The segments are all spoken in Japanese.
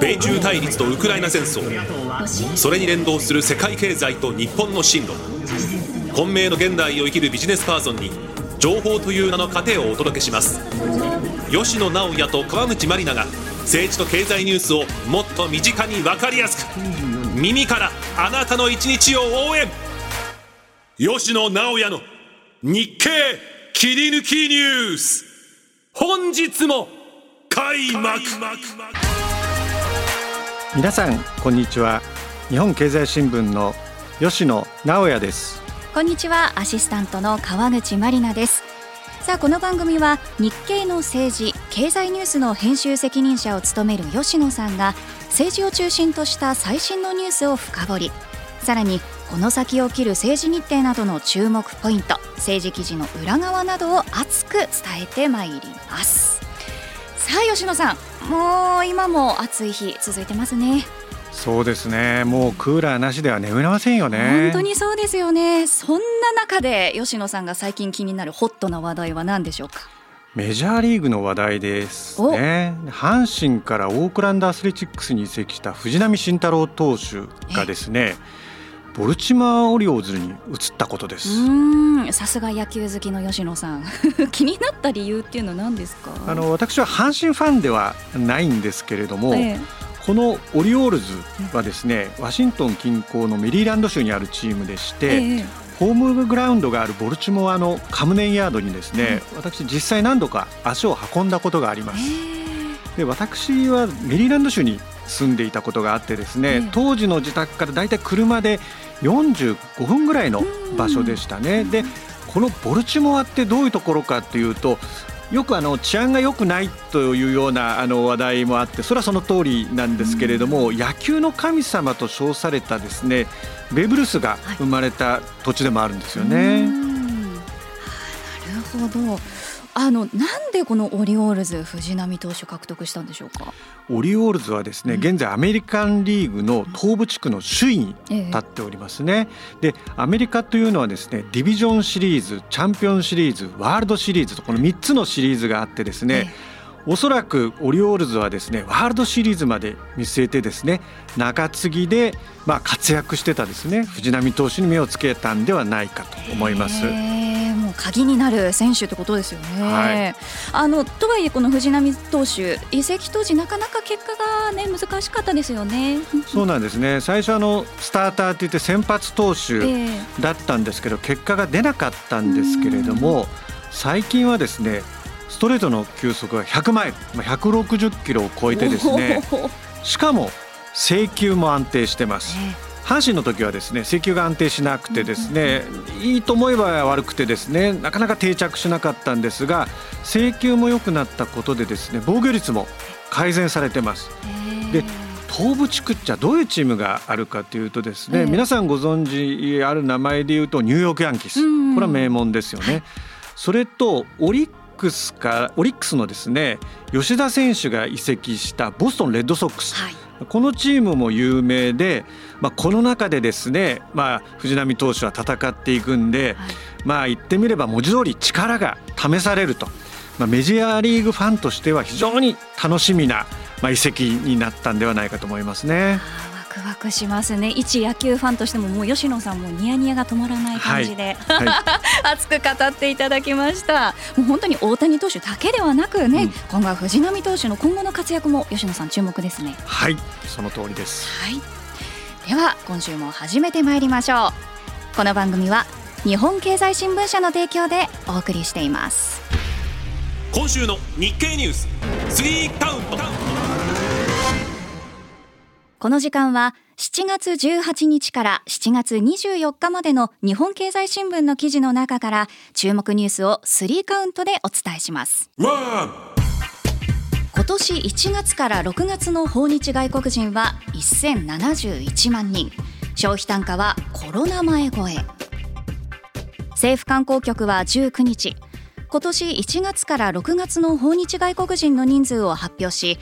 米中対立とウクライナ戦争。それに連動する世界経済と日本の進路。混迷の現代を生きるビジネスパーソンに情報という名の糧をお届けします。吉野直也と川口真里奈が政治と経済ニュースをもっと身近に分かりやすく。耳からあなたの一日を応援。吉野直也の日経切り抜きニュース。本日も開幕。皆さんこんにちは。日本経済新聞の吉野直也です。こんにちは。アシスタントの川口真里奈です。さあこの番組は日経の政治経済ニュースの編集責任者を務める吉野さんが政治を中心とした最新のニュースを深掘り。さらにこの先起きる政治日程などの注目ポイント政治記事の裏側などを熱く伝えてまいりますさあ吉野さんもう今も暑い日続いてますね。そうですね。もうクーラーなしでは眠れませんよね。本当にそうですよね。そんな中で吉野さんが最近気になるホットな話題は何でしょうか？メジャーリーグの話題ですね。阪神からオークランドアスレチックスに移籍した藤浪晋太郎投手がですねボルチマーオリオーズに移ったことです。さすが野球好きの吉野さん。気になった理由っていうのは何ですか？あの私は阪神ファンではないんですけれども、ええ、このオリオールズはですねワシントン近郊のメリーランド州にあるチームでして、え、ホームグラウンドがあるボルチモアのカムネンヤードにですね、うん、私実際何度か足を運んだことがあります。で私はメリーランド州に住んでいたことがあってですね、当時の自宅からだいたい車で45分ぐらいの場所でしたね。でこのボルチモアってどういうところかっていうとよくあの治安が良くないというようなあの話題もあってそれはその通りなんですけれども、野球の神様と称されたですねベーブ・ルースが生まれた土地でもあるんですよね。なるほどあのなんでこのオリオールズ藤浪投手獲得したんでしょうか？オリオールズはですね、現在アメリカンリーグの東部地区の首位に立っておりますね、でアメリカというのはですねディビジョンシリーズチャンピオンシリーズワールドシリーズとこの3つのシリーズがあってですね、おそらくオリオールズはですねワールドシリーズまで見据えてですね中継ぎでまあ活躍してたですね藤浪投手に目をつけたんではないかと思います。もう鍵になる選手ってことですよね。はい、あのとはいえこの藤浪投手移籍当時なかなか結果がね難しかったですよね。そうなんですね。最初あのスターターって言って先発投手だったんですけど、えー、結果が出なかったんですけれども、最近はですねストレートの球速が100マイル、160キロを超えてですね、しかも制球も安定してます。えー阪神の時はですね制球が安定しなくてですね、いいと思えば悪くてですねなかなか定着しなかったんですが制球も良くなったことでですね防御率も改善されてます。で東部地区っちゃどういうチームがあるかというとですね、皆さんご存知ある名前で言うとニューヨークヤンキース、これは名門ですよね。それとオリックスかオリックスのですね吉田選手が移籍したボストンレッドソックス、はい、このチームも有名で、まあ、この中でですね、まあ、藤浪投手は戦っていくんで、はい、まあ言ってみれば文字通り力が試されると、まあ、メジャーリーグファンとしては非常に楽しみな、まあ、移籍になったんではないかと思いますね。ワクワクしますね。一野球ファンとしてももう吉野さんもニヤニヤが止まらない感じで、はい。はい、熱く語っていただきました。もう本当に大谷投手だけではなくね、うん、今後は藤浪投手の今後の活躍も吉野さん注目ですね。はい。その通りです、はい、では今週も始めてまいりましょう。この番組は日本経済新聞社の提供でお送りしています。今週の日経ニュース。3カウントこの時間は7月18日から7月24日までの日本経済新聞の記事の中から注目ニュースを3カウントでお伝えします。今年1月から6月の訪日外国人は1071万人。消費単価はコロナ前超え。政府観光局は19日今年1月から6月の訪日外国人の人数を発表し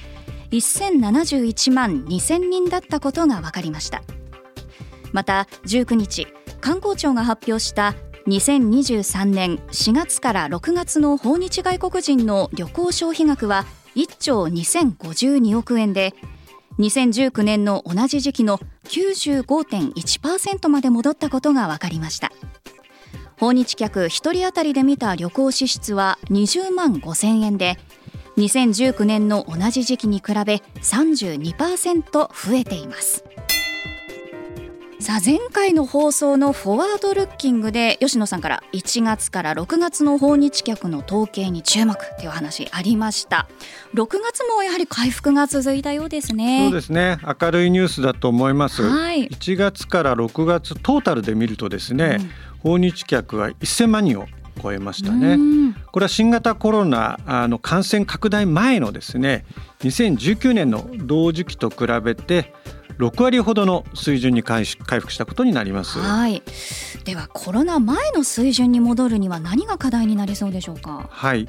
1071万2000人だったことが分かりました。また19日観光庁が発表した2023年4月から6月の訪日外国人の旅行消費額は1兆2052億円で2019年の同じ時期の95.1%まで戻ったことが分かりました。訪日客1人当たりで見た旅行支出は20万5000円で2019年の同じ時期に比べ32%増えています。さあ前回の放送のフォワードルッキングで吉野さんから1月から6月の訪日客の統計に注目という話ありました。6月もやはり回復が続いたようですね。そうですね。明るいニュースだと思います、はい、1月から6月トータルで見るとですね、うん、訪日客は1000万人を超えましたね。これは新型コロナの感染拡大前のですね2019年の同時期と比べて6割ほどの水準に回復したことになります。はい。ではコロナ前の水準に戻るには何が課題になりそうでしょうか？はい。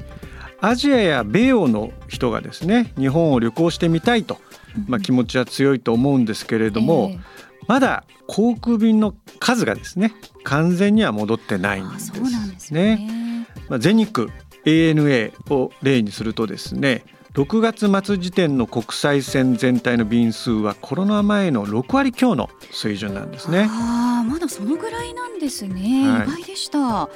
アジアや米欧の人がですね日本を旅行してみたいと、まあ、気持ちは強いと思うんですけれども、えー、まだ航空便の数がですね完全には戻ってないんですね。ねまあ、全日空 ANA を例にするとですね6月末時点の国際線全体の便数はコロナ前の6割強の水準なんですね。あまだそのぐらいなんですね、はい、意外でした。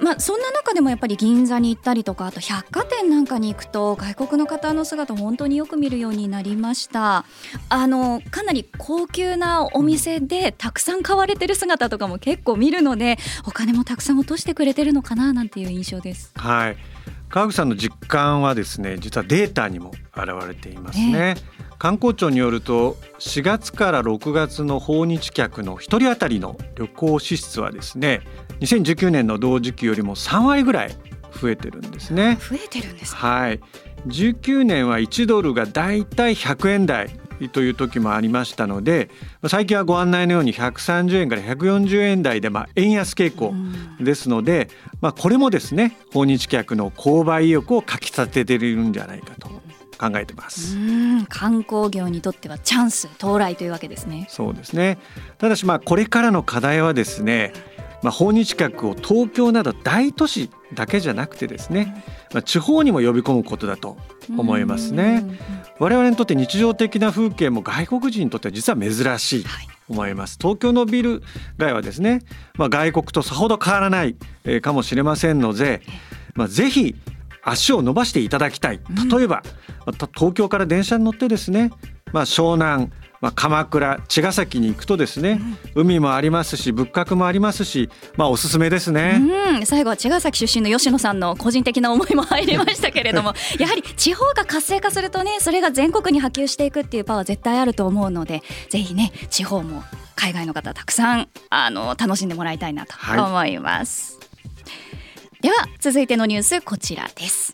まあ、そんな中でもやっぱり銀座に行ったりとかあと百貨店なんかに行くと外国の方の姿本当によく見るようになりました。あのかなり高級なお店でたくさん買われてる姿とかも結構見るのでお金もたくさん落としてくれてるのかななんていう印象です。はい。川口さんの実感はですね実はデータにも現れていますね、えー、観光庁によると4月から6月の訪日客の1人当たりの旅行支出はですね2019年の同時期よりも3割ぐらい増えてるんですね。増えてるんです、はい。19年は1ドルがだいたい100円台という時もありましたので最近はご案内のように130円から140円台でまあ円安傾向ですので、まあ、これもですね訪日客の購買意欲をかき立てているんじゃないかと考えてます。観光業にとってはチャンス到来というわけですね。そうですね。ただしまあこれからの課題はですねまあ、訪日客を東京など大都市だけじゃなくてですね、まあ、地方にも呼び込むことだと思いますね。我々にとって日常的な風景も外国人にとっては実は珍しいと思います。東京のビル街はですね、まあ、外国とさほど変わらないかもしれませんので、まあ、ぜひ足を伸ばしていただきたい。例えば、東京から電車に乗ってですね、まあ、湘南まあ、鎌倉茅ヶ崎に行くとですね、うん、海もありますし仏閣もありますし、まあ、おすすめですね、うん、最後は茅ヶ崎出身の吉野さんの個人的な思いも入りましたけれども やはり地方が活性化するとねそれが全国に波及していくっていうパワー絶対あると思うのでぜひね地方も海外の方たくさんあの楽しんでもらいたいなと思います、はい、では続いてのニュースこちらです。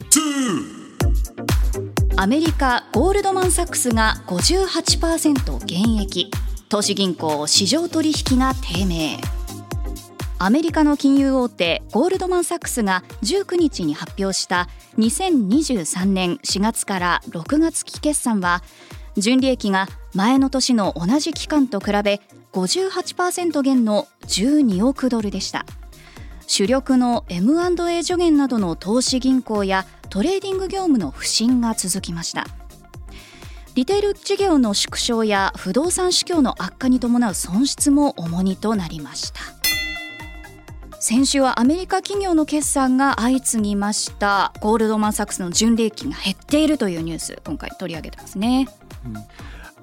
アメリカゴールドマン・サックスが58%減益。投資銀行市場取引が低迷。アメリカの金融大手ゴールドマン・サックスが19日に発表した2023年4月から6月期決算は純利益が前の年の同じ期間と比べ58%減の12億ドルでした。主力の M&A 助言などの投資銀行やトレーディング業務の不振が続きました。リテール事業の縮小や不動産市況の悪化に伴う損失も重荷となりました。先週はアメリカ企業の決算が相次ぎました。ゴールドマン・サックスの純利益が減っているというニュース今回取り上げてますね、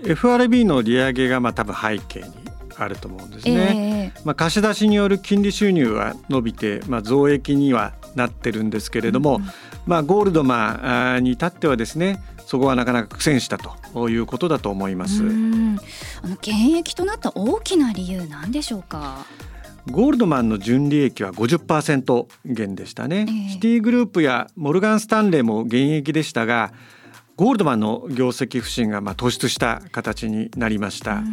うん、FRB の利上げがまあ多分背景にあると思うんですね、えー、まあ、貸し出しによる金利収入は伸びて、まあ、増益にはなってるんですけれども、うん、まあ、ゴールドマンに至ってはですねそこはなかなか苦戦したということだと思います。あの減益となった大きな理由なんでしょうか？ゴールドマンの純利益は50%減でしたね、えー、シティグループやモルガン・スタンレーも減益でしたがゴールドマンの業績不振がまあ突出した形になりました。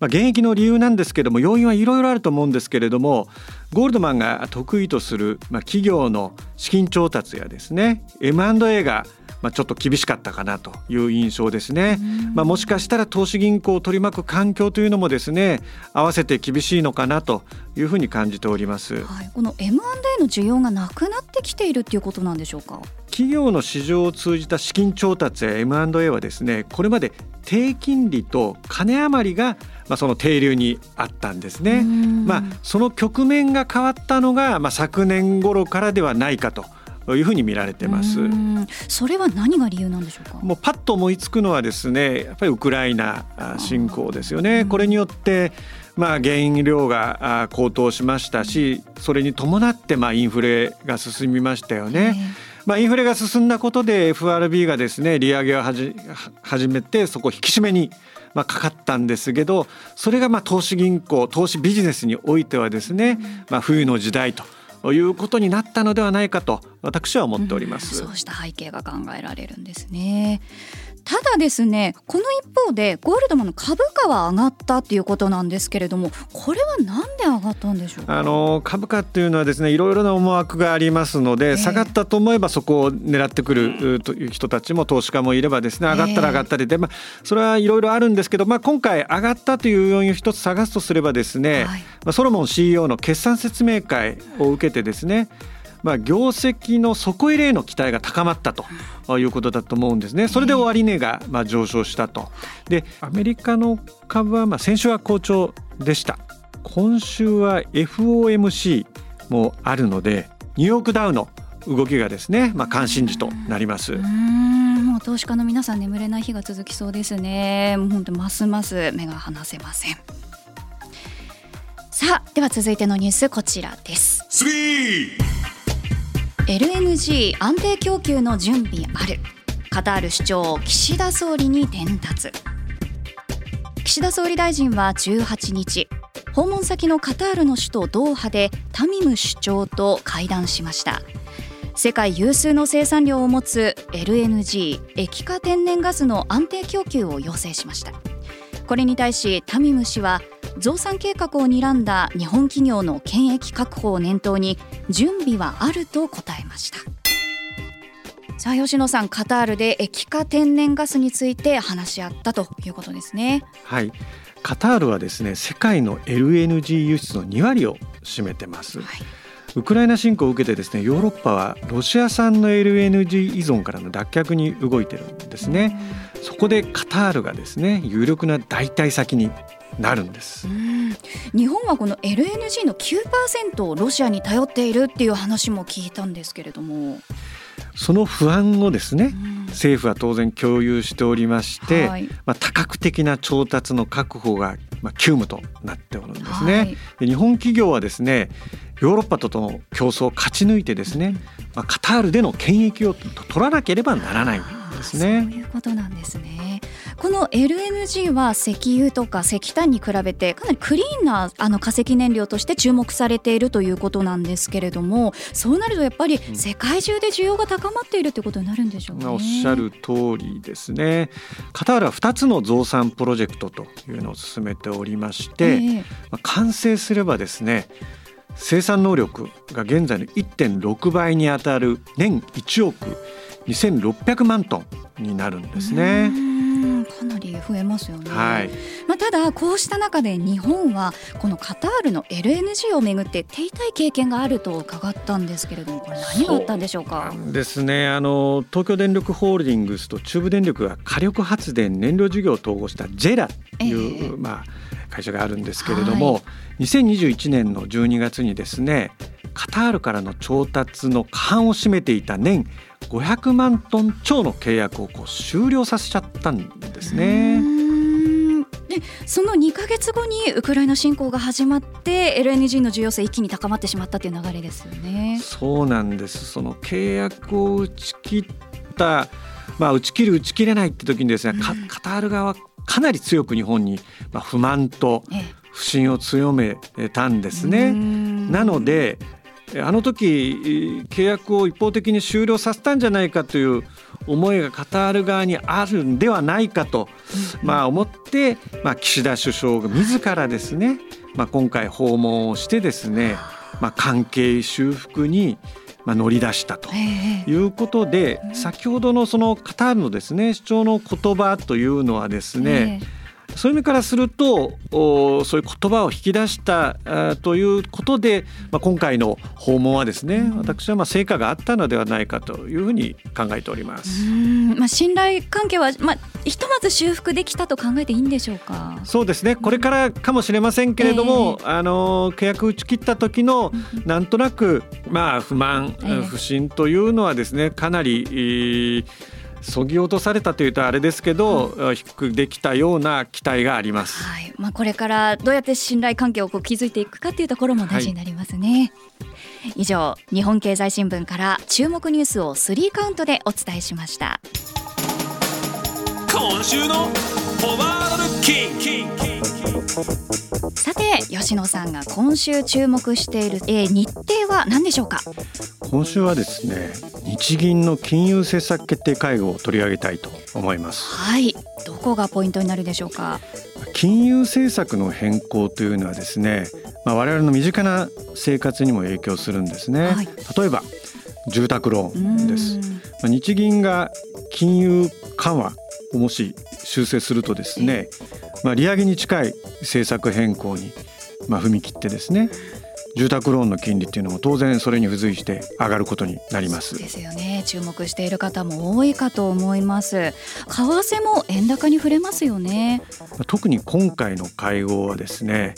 まあ、現役の理由なんですけども要因はいろいろあると思うんですけれどもゴールドマンが得意とする、まあ、企業の資金調達やですね M&A がまあ、ちょっと厳しかったかなという印象ですね。まあ、もしかしたら投資銀行を取り巻く環境というのもですね合わせて厳しいのかなというふうに感じております、はい、この M&A の需要がなくなってきているっていうことなんでしょうか？企業の市場を通じた資金調達や M&A はですねこれまで低金利と金余りがまあ、その定流にあったんですね。まあ、その局面が変わったのが、まあ、昨年頃からではないかと。いうふうに見られてます。それは何が理由なんでしょうか？もうパッと思いつくのはですね、やっぱりウクライナ侵攻ですよね。これによってまあ原料が高騰しましたし、それに伴ってまあインフレが進みましたよね。まあ、インフレが進んだことで FRB がですね利上げを始めてそこ引き締めにまあ、かかったんですけどそれがまあ投資銀行投資ビジネスにおいてはですね、まあ、冬の時代ということになったのではないかと私は思っております、うん、そうした背景が考えられるんですねただですねこの一方でゴールドマンの株価は上がったっていうことなんですけれどもこれはなんで上がったんでしょうあの株価っていうのはですねいろいろな思惑がありますので、えー、下がったと思えばそこを狙ってくるという人たちも投資家もいればですね上がったら上がったりで、まあ、それはいろいろあるんですけど、まあ、今回上がったという要因を一つ探すとすればですね、はい、まあ、ソロモン CEO の決算説明会を受けてですねまあ、業績の底入れへの期待が高まったということだと思うんですね。それで終値がまあ上昇したと。でアメリカの株はまあ先週は好調でした。今週は FOMC もあるのでニューヨークダウの動きがですね、まあ、関心事となります。もう投資家の皆さん眠れない日が続きそうですね。もう本当ますます目が離せません。さあでは続いてのニュースこちらです。LNG 安定供給の準備ある。カタール首長岸田総理に伝達。岸田総理大臣は18日訪問先のカタールの首都ドーハでタミム首長と会談しました。世界有数の生産量を持つ LNG 液化天然ガスの安定供給を要請しました。これに対しタミム氏は増産計画を睨んだ日本企業の権益確保を念頭に準備はあると答えました。さあ吉野さんカタールで液化天然ガスについて話し合ったということですね。はい。カタールはですね世界の LNG 輸出の2割を占めてます、はい。ウクライナ侵攻を受けてですねヨーロッパはロシア産の LNG 依存からの脱却に動いてるんですね。そこでカタールがですね有力な代替先になるんです。日本はこの LNG の9%をロシアに頼っているっていう話も聞いたんですけれども。その不安をですね、政府は当然共有しておりまして、はい、まあ、多角的な調達の確保が、まあ、急務となっておるんですね、はい、で日本企業はですねヨーロッパとの競争を勝ち抜いてですね、まあ、カタールでの権益を取らなければならないんですね。そういうことなんですねこの LNG は石油とか石炭に比べてかなりクリーンなあの化石燃料として注目されているということなんですけれどもそうなるとやっぱり世界中で需要が高まっているということになるんでしょうね。おっしゃる通りですね。カタールは2つの増産プロジェクトというのを進めておりまして、えー、まあ、完成すればですね生産能力が現在の1.6倍にあたる年1億2600万トンになるんですね。かなり増えますよね、はい、まあ、ただこうした中で日本はこのカタールの LNG をめぐって手痛い経験があると伺ったんですけれどもこれ何があったんでしょうか？ですね。あの東京電力ホールディングスと中部電力が火力発電燃料事業を統合したジェラという、えー、まあ、会社があるんですけれども、はい、2021年の12月にですねカタールからの調達の過半を占めていた年500万トン超の契約をこう終了させちゃったんですね。でその2か月後にウクライナ侵攻が始まって LNG の重要性一気に高まってしまったという流れですよね。そうなんですその契約を打ち切ったまあ、打ち切る打ち切れないって時にですね、うん、カタール側はかなり強く日本に不満と不信を強めたんですね。なのであの時契約を一方的に終了させたんじゃないかという思いがカタール側にあるんではないかと、まあ、思って、まあ、岸田首相が自らですね、まあ、今回訪問をしてですね、まあ、関係修復にまあ、乗り出したということで、先ほどのそのカタールのですね主張の言葉というのはですね、そういう意味からするとそういう言葉を引き出したということで、まあ、今回の訪問はですね、うん、私はまあ成果があったのではないかというふうに考えております。まあ、信頼関係は、まあ、ひとまず修復できたと考えていいんでしょうか？そうですね。これからかもしれませんけれども、えー、あの契約打ち切った時のなんとなく、まあ、不満、えー、不信というのはですねかなり、えーそぎ落とされたというとあれですけど、うん、低くできたような期待があります、はい。まあ、これからどうやって信頼関係をこう築いていくかというところも大事になりますね、はい、以上日本経済新聞から注目ニュースをスリーカウントでお伝えしました。今週のフォワードルッキンさて吉野さんが今週注目している、えー、日程は何でしょうか？今週はですね日銀の金融政策決定会合を取り上げたいと思います。はい。どこがポイントになるでしょうか？金融政策の変更というのはですね、まあ、我々の身近な生活にも影響するんですね、はい、例えば住宅ローンです、まあ、日銀が金融緩和をもし修正するとですね、まあ、利上げに近い政策変更にまあ踏み切ってですね住宅ローンの金利っていうのも当然それに付随して上がることになります。ですよね。注目している方も多いかと思います。為替も円高に触れますよね。特に今回の会合はですね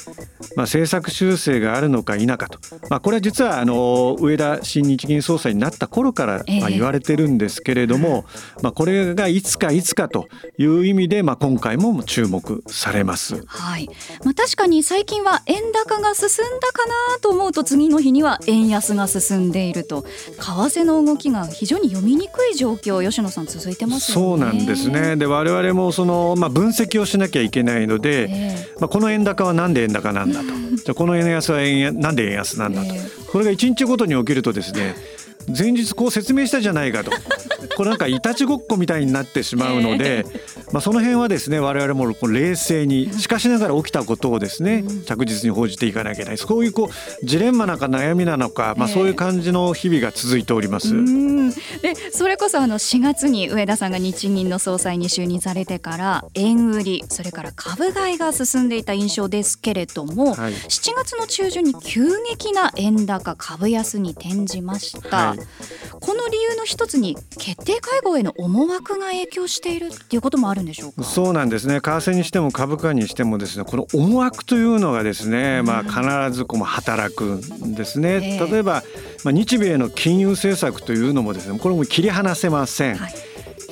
まあ、政策修正があるのか否かと、まあ、これは実はあの上田新日銀総裁になった頃からまあ言われてるんですけれども、えー、まあ、これがいつかいつかという意味で、まあ、今回も注目されます、はい。まあ、確かに最近は円高が進んだかなと思うと次の日には円安が進んでいると為替の動きが非常に読みにくい状況吉野さん続いてます、ね、そうなんですね。で我々もその、まあ、分析をしなきゃいけないので、えー、まあ、この円高はなんで円高なんだと。じゃこの円安は円なんで円安なんだと、これが1日ごとに起きるとですね前日こう説明したじゃないかと。これなんかいたちごっこみたいになってしまうので、まあ、その辺はですね我々も冷静にしかしながら起きたことをですね着実に報じていかなきゃいけない。そういうこうジレンマなのか悩みなのか、まあ、そういう感じの日々が続いております。でそれこそあの4月に上田さんが日銀の総裁に就任されてから円売りそれから株買いが進んでいた印象ですけれども、はい、7月の中旬に急激な円高株安に転じました。はいこの理由の一つに決定会合への思惑が影響しているっていうこともあるんでしょうか？そうなんですね。為替にしても株価にしてもですねこの思惑というのがですね、まあ、必ずこう働くんですね、えー、例えば、まあ、日米の金融政策というのもですねこれも切り離せません。はい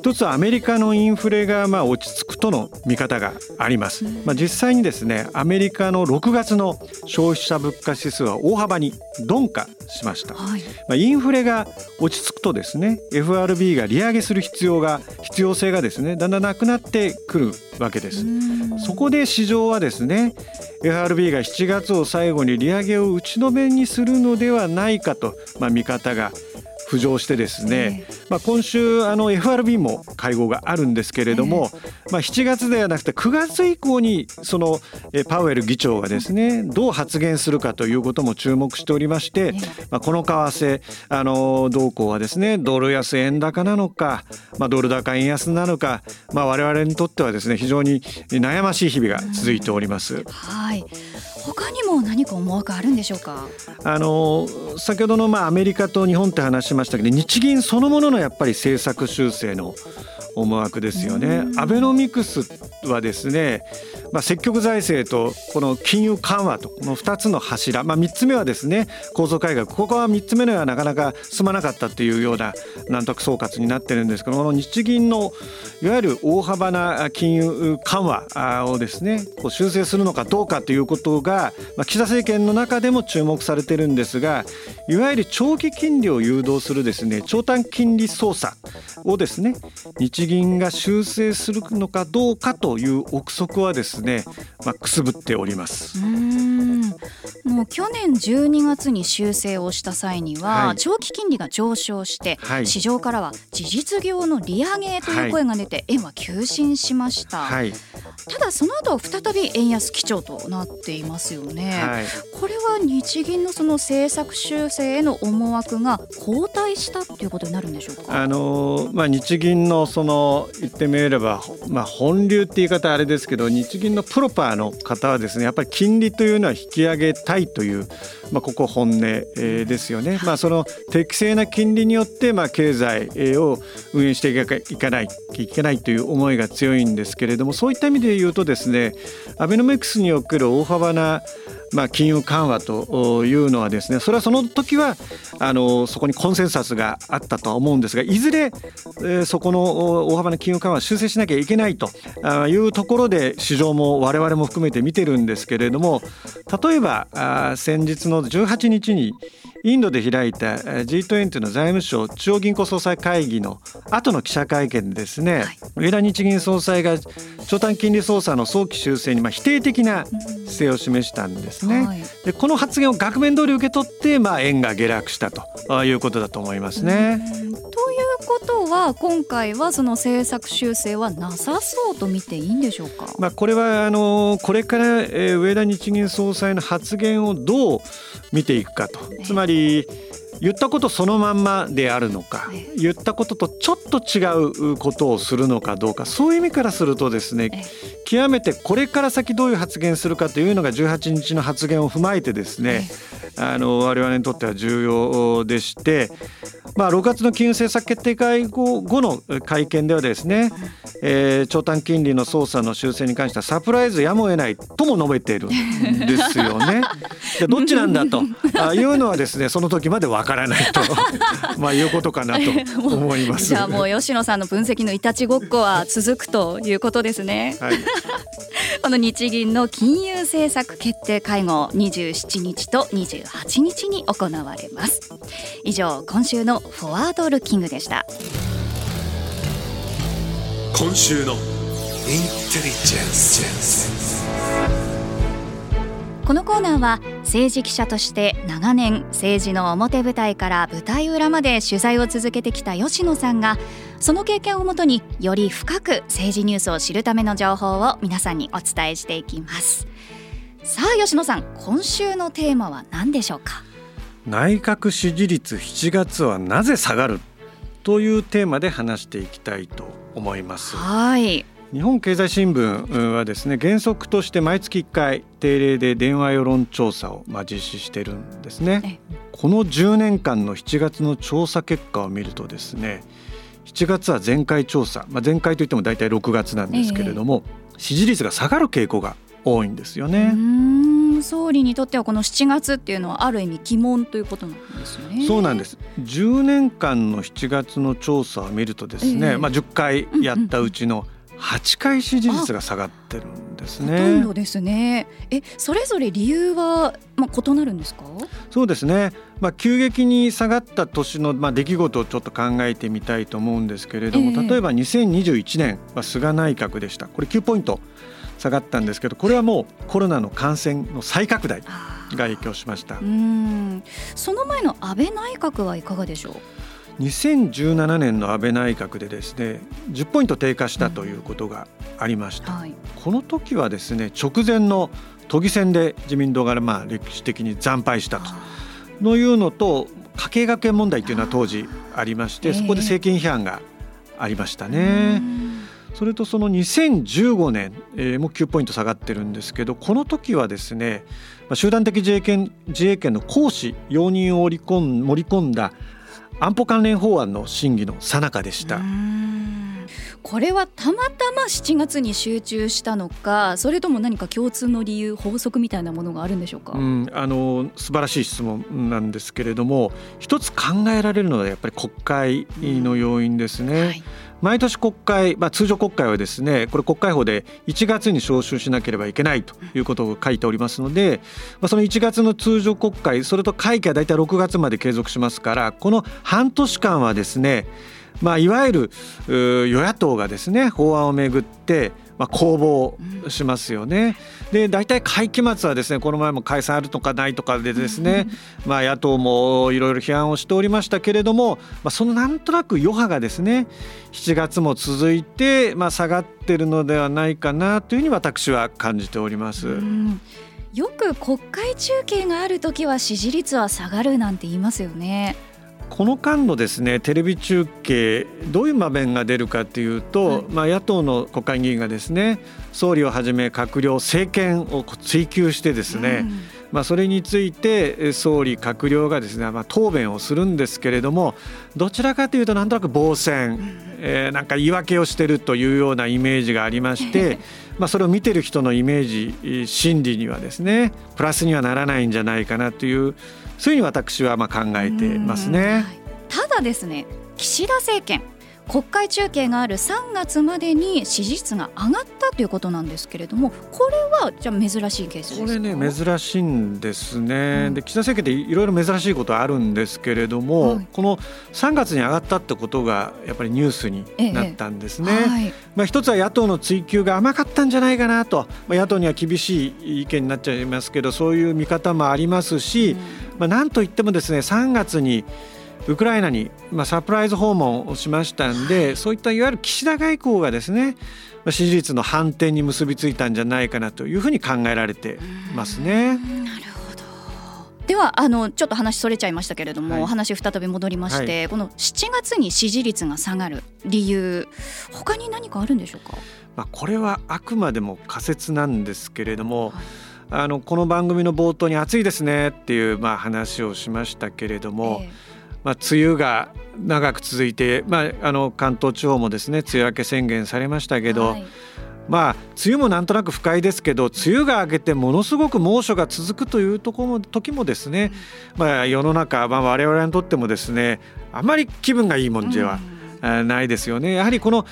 一つはアメリカのインフレがまあ落ち着くとの見方があります。まあ、実際にですねアメリカの6月の消費者物価指数は大幅に鈍化しました。はい、まあ、インフレが落ち着くとですね FRB が利上げする必要が必要性がですねだんだんなくなってくるわけです。そこで市場はですね FRB が7月を最後に利上げを打ち止めにするのではないかと、まあ、見方が浮上してですね、まあ、今週あの FRB も会合があるんですけれども、まあ、7月ではなくて9月以降にそのパウエル議長がですねどう発言するかということも注目しておりまして、まあ、この為替あの動向はですねドル安円高なのか、まあ、ドル高円安なのか、まあ、我々にとってはですね非常に悩ましい日々が続いております。はい。他にも何か思惑あるんでしょうか？あの先ほどのまあアメリカと日本って話しましたけど日銀そのもののやっぱり政策修正の思惑ですよね。アベノミクスはですね、まあ、積極財政とこの金融緩和とこの2つの柱、まあ、3つ目はですね構造改革ここは3つ目のはなかなか進まなかったっていうようななんとか総括になってるんですけどこの日銀のいわゆる大幅な金融緩和をですねこう修正するのかどうかということが、まあ、岸田政権の中でも注目されてるんですがいわゆる長期金利を誘導するですね長短金利操作をですね日銀が修正するのかどうかという憶測はですね、まあ、くすぶっております。うん。もう去年12月に修正をした際には、はい、長期金利が上昇して、はい、市場からは事実上の利上げという声が出て、円は急進しました。はい。ただその後再び円安基調となっていますよね、はい、これは日銀のその政策修正への思惑が後退したということになるんでしょうか？あの、まあ、日銀のそのの言ってみれば、まあ、本流って言い方あれですけど日銀のプロパーの方はですねやっぱり金利というのは引き上げたいという、まあ、ここ本音、ですよね。まあ、その適正な金利によって、まあ、経済を運営していかないいけないという思いが強いんですけれどもそういった意味で言うとですねアベノミクスにおける大幅なまあ、金融緩和というのはですねそれはその時はあのそこにコンセンサスがあったとは思うんですがいずれ、え、そこの大幅な金融緩和を修正しなきゃいけないというところで市場も我々も含めて見てるんですけれども例えば先日の18日にインドで開いた G20 の財務省中央銀行総裁会議の後の記者会見でですね、はい、上田日銀総裁が長短金利操作の早期修正にまあ否定的な姿勢を示したんですね。はい、でこの発言を額面通り受け取ってまあ円が下落したということだと思いますね。ということは今回はその政策修正はなさそうと見ていいんでしょうか？まあこれはあのこれから上田日銀総裁の発言をどう見ていくかとつまり言ったことそのまんまであるのか言ったこととちょっと違うことをするのかどうかそういう意味からするとですね極めてこれから先どういう発言するかというのが18日の発言を踏まえてですねあの我々にとっては重要でして、まあ、6月の金融政策決定会後後の会見ではですね、えー、長短金利の操作の修正に関してはサプライズやむを得ないとも述べているんですよね。でどっちなんだと。いうのはですねその時までわからないと まあいうことかなと思います。じゃあもう吉野さんの分析のいたちごっこは続くということですね。はい この日銀の金融政策決定会合27日と28日に行われます以上今週のフォワードルッキングでした今週のインテリジェンスこのコーナーは政治記者として長年政治の表舞台から舞台裏まで取材を続けてきた吉野さんがその経験をもとにより深く政治ニュースを知るための情報を皆さんにお伝えしていきます。さあ吉野さん今週のテーマは何でしょうか？内閣支持率7月はなぜ下がる？というテーマで話していきたいと思います。はい日本経済新聞はですね原則として毎月1回定例で電話世論調査をまあ実施してるんですねこの10年間の7月の調査結果を見るとですね7月は前回調査、まあ、前回といっても大体6月なんですけれども、え支持率が下がる傾向が多いんですよね。総理にとってはこの7月っていうのはある意味疑問ということなんですよね。そうなんです。10年間の7月の調査を見るとですね、えまあ10回やったうちの8回支持率が下がってるんですね。ほとんどですね。え、それぞれ理由はまあ異なるんですか？そうですね。まあ急激に下がった年のまあ出来事をちょっと考えてみたいと思うんですけれども、えー、例えば2021年は菅内閣でした。これ9ポイント下がったんですけど、これはもうコロナの感染の再拡大が影響しました。うん。その前の安倍内閣はいかがでしょう？？2017年の安倍内閣でですね10ポイント低下したということがありました、うんはい、この時はですね直前の都議選で自民党がまあ歴史的に惨敗したと。いうのと家計学園問題というのは当時ありましてそこで政権批判がありましたね。それとその2015年、えー、も9ポイント下がってるんですけどこの時はですね集団的自衛権自衛権の行使容認を盛り込んだ安保関連法案の審議の最中でした。これはたまたま7月に集中したのかそれとも何か共通の理由法則みたいなものがあるんでしょうか、うん、あの素晴らしい質問なんですけれども一つ考えられるのはやっぱり国会の要因ですね。はい毎年国会、まあ、通常国会はですねこれ国会法で1月に召集しなければいけないということを書いておりますので、まあ、その1月の通常国会それと会期は大体6月まで継続しますからこの半年間はですねまあ、いわゆる与野党がですね法案をめぐってまあ、攻防しますよね。で大体会期末はですねこの前も解散あるとかないとかでですね、まあ、野党もいろいろ批判をしておりましたけれども、まあ、そのなんとなく余波がですね7月も続いて、まあ、下がってるのではないかなというふうに私は感じております。よく国会中継がある時は支持率は下がるなんて言いますよね。この間のですねテレビ中継どういう場面が出るかというと、はい、まあ、野党の国会議員がですね総理をはじめ閣僚政権を追及してですね、うん、まあ、それについて総理閣僚がですね、まあ、答弁をするんですけれどもどちらかというとなんとなく防戦、うん、えー、なんか言い訳をしてるというようなイメージがありまして。まあ、それを見てる人のイメージ心理にはですねプラスにはならないんじゃないかなというそういうふうに私はまあ考えてますね。ただですね岸田政権国会中継がある3月までに支持率が上がったということなんですけれどもこれはじゃあ珍しいケースこれね珍しいんですね、うん、で岸田政権でいろいろ珍しいことあるんですけれども、はい、この3月に上がったってことがやっぱりニュースになったんですね、ええはい、まあ、一つは野党の追及が甘かったんじゃないかなと、まあ、野党には厳しい意見になっちゃいますけどそういう見方もありますし、うん、まあ、なんといってもですね3月にウクライナに、まあ、サプライズ訪問をしましたんでそういったいわゆる岸田外交がですね支持率の反転に結びついたんじゃないかなというふうに考えられてますね。なるほど。ではあのちょっと話それちゃいましたけれども、はい、話再び戻りまして、はい、この7月に支持率が下がる理由他に何かあるんでしょうか、まあ、これはあくまでも仮説なんですけれども、はいあのこの番組の冒頭に暑いですねっていうまあ話をしましたけれども、えーまあ、梅雨が長く続いて、まあ、あの関東地方もですね梅雨明け宣言されましたけど、はい、まあ梅雨もなんとなく不快ですけど梅雨が明けてものすごく猛暑が続くというところも時もですね、まあ、世の中、まあ、我々にとってもですねあまり気分がいいもんではないですよね。やはりこの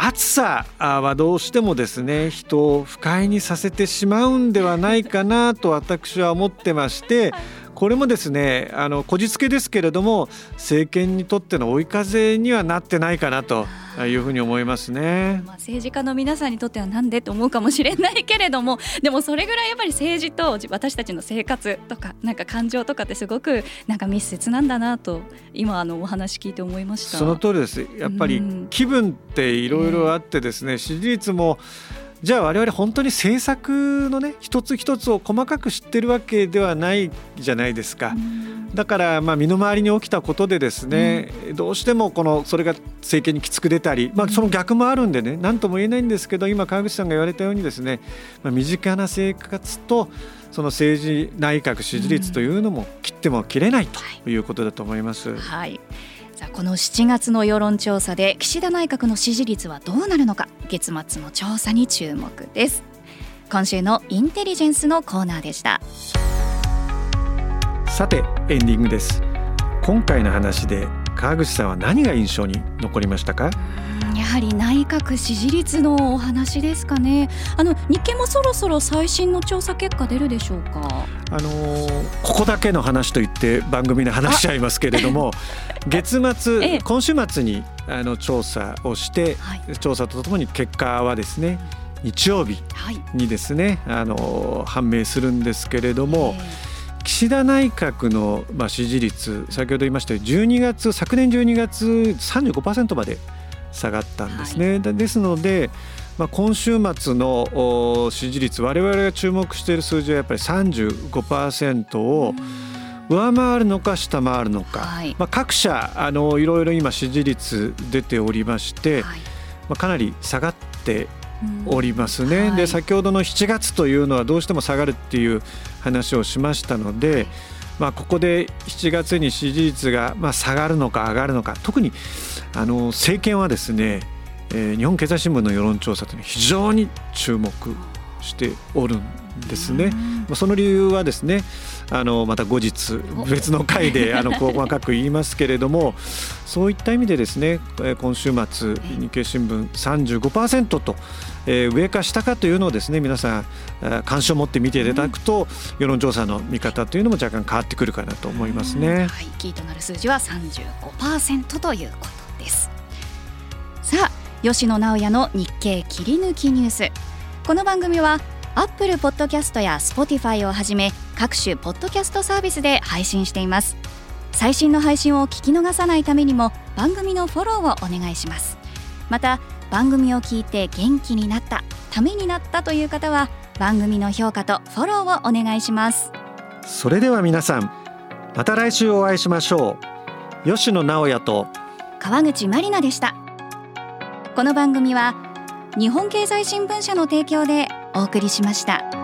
暑さはどうしてもですね人を不快にさせてしまうんではないかなと私は思ってまして。これもですねあのこじつけですけれども政権にとっての追い風にはなってないかなと。いうふうに思いますね、まあ、政治家の皆さんにとってはなんでと思うかもしれないけれども でもそれぐらいやっぱり政治と私たちの生活とかなんか感情とかってすごくなんか密接なんだなと今あのお話聞いて思いました。その通りです。やっぱり気分っていろいろあってですね、うん、支持率もじゃあ我々本当に政策のね一つ一つを細かく知ってるわけではないじゃないですか。だからまあ身の回りに起きたことでですね、うん、どうしてもこのそれが政権にきつく出たり、まあ、その逆もあるんでね何とも言えないんですけど今川口さんが言われたようにですね、まあ、身近な生活とその政治内閣支持率というのも切っても切れないとい。うことだと思います。はい、はいさあこの7月の世論調査で岸田内閣の支持率はどうなるのか。月末の調査に注目です。今週のインテリジェンスのコーナーでした。さてエンディングです。今回の話で川口さんは何が印象に残りましたか？やはり内閣支持率のお話ですかね。あの日経もそろそろ最新の調査結果出るでしょうか？あのー、ここだけの話と言って番組で話しちゃいますけれども 月末、ええ、今週末にあの調査をして、はい、調査とともに結果はですね日曜日にですね、はい、あの判明するんですけれども、えー、岸田内閣の、まあ、支持率先ほど言いましたように12月昨年12月35%まで下がったんですね。はい、ですので、まあ、今週末の支持率我々が注目している数字はやっぱり35%を上回るのか下回るのか、はい、まあ、各社あのいろいろ今支持率出ておりまして、はい、まあ、かなり下がっておりますね、はい、で先ほどの7月というのはどうしても下がるっていう話をしましたので、まあ、ここで7月に支持率がまあ下がるのか上がるのか特にあの政権はですね、えー、日本経済新聞の世論調査というのは非常に注目しておるんですね。まあ、その理由はですねあのまた後日別の回で あの細かく言いますけれどもそういった意味でですね今週末日経新聞35%と、えー、上か下かというのをですね皆さん関心を持って見ていただくと、世論調査の見方というのも若干変わってくるかなと思いますね。はい、キーとなる数字は35%ということです。吉野直也の日経切り抜きニュースこの番組はアップルポッドキャストや Spotify をはじめ各種ポッドキャストサービスで配信しています。最新の配信を聞き逃さないためにも番組のフォローをお願いします。また番組を聞いて元気になったためになったという方は番組の評価とフォローをお願いします。それでは皆さんまた来週お会いしましょう。吉野直也と川口まりなでした。この番組は日本経済新聞社の提供でお送りしました。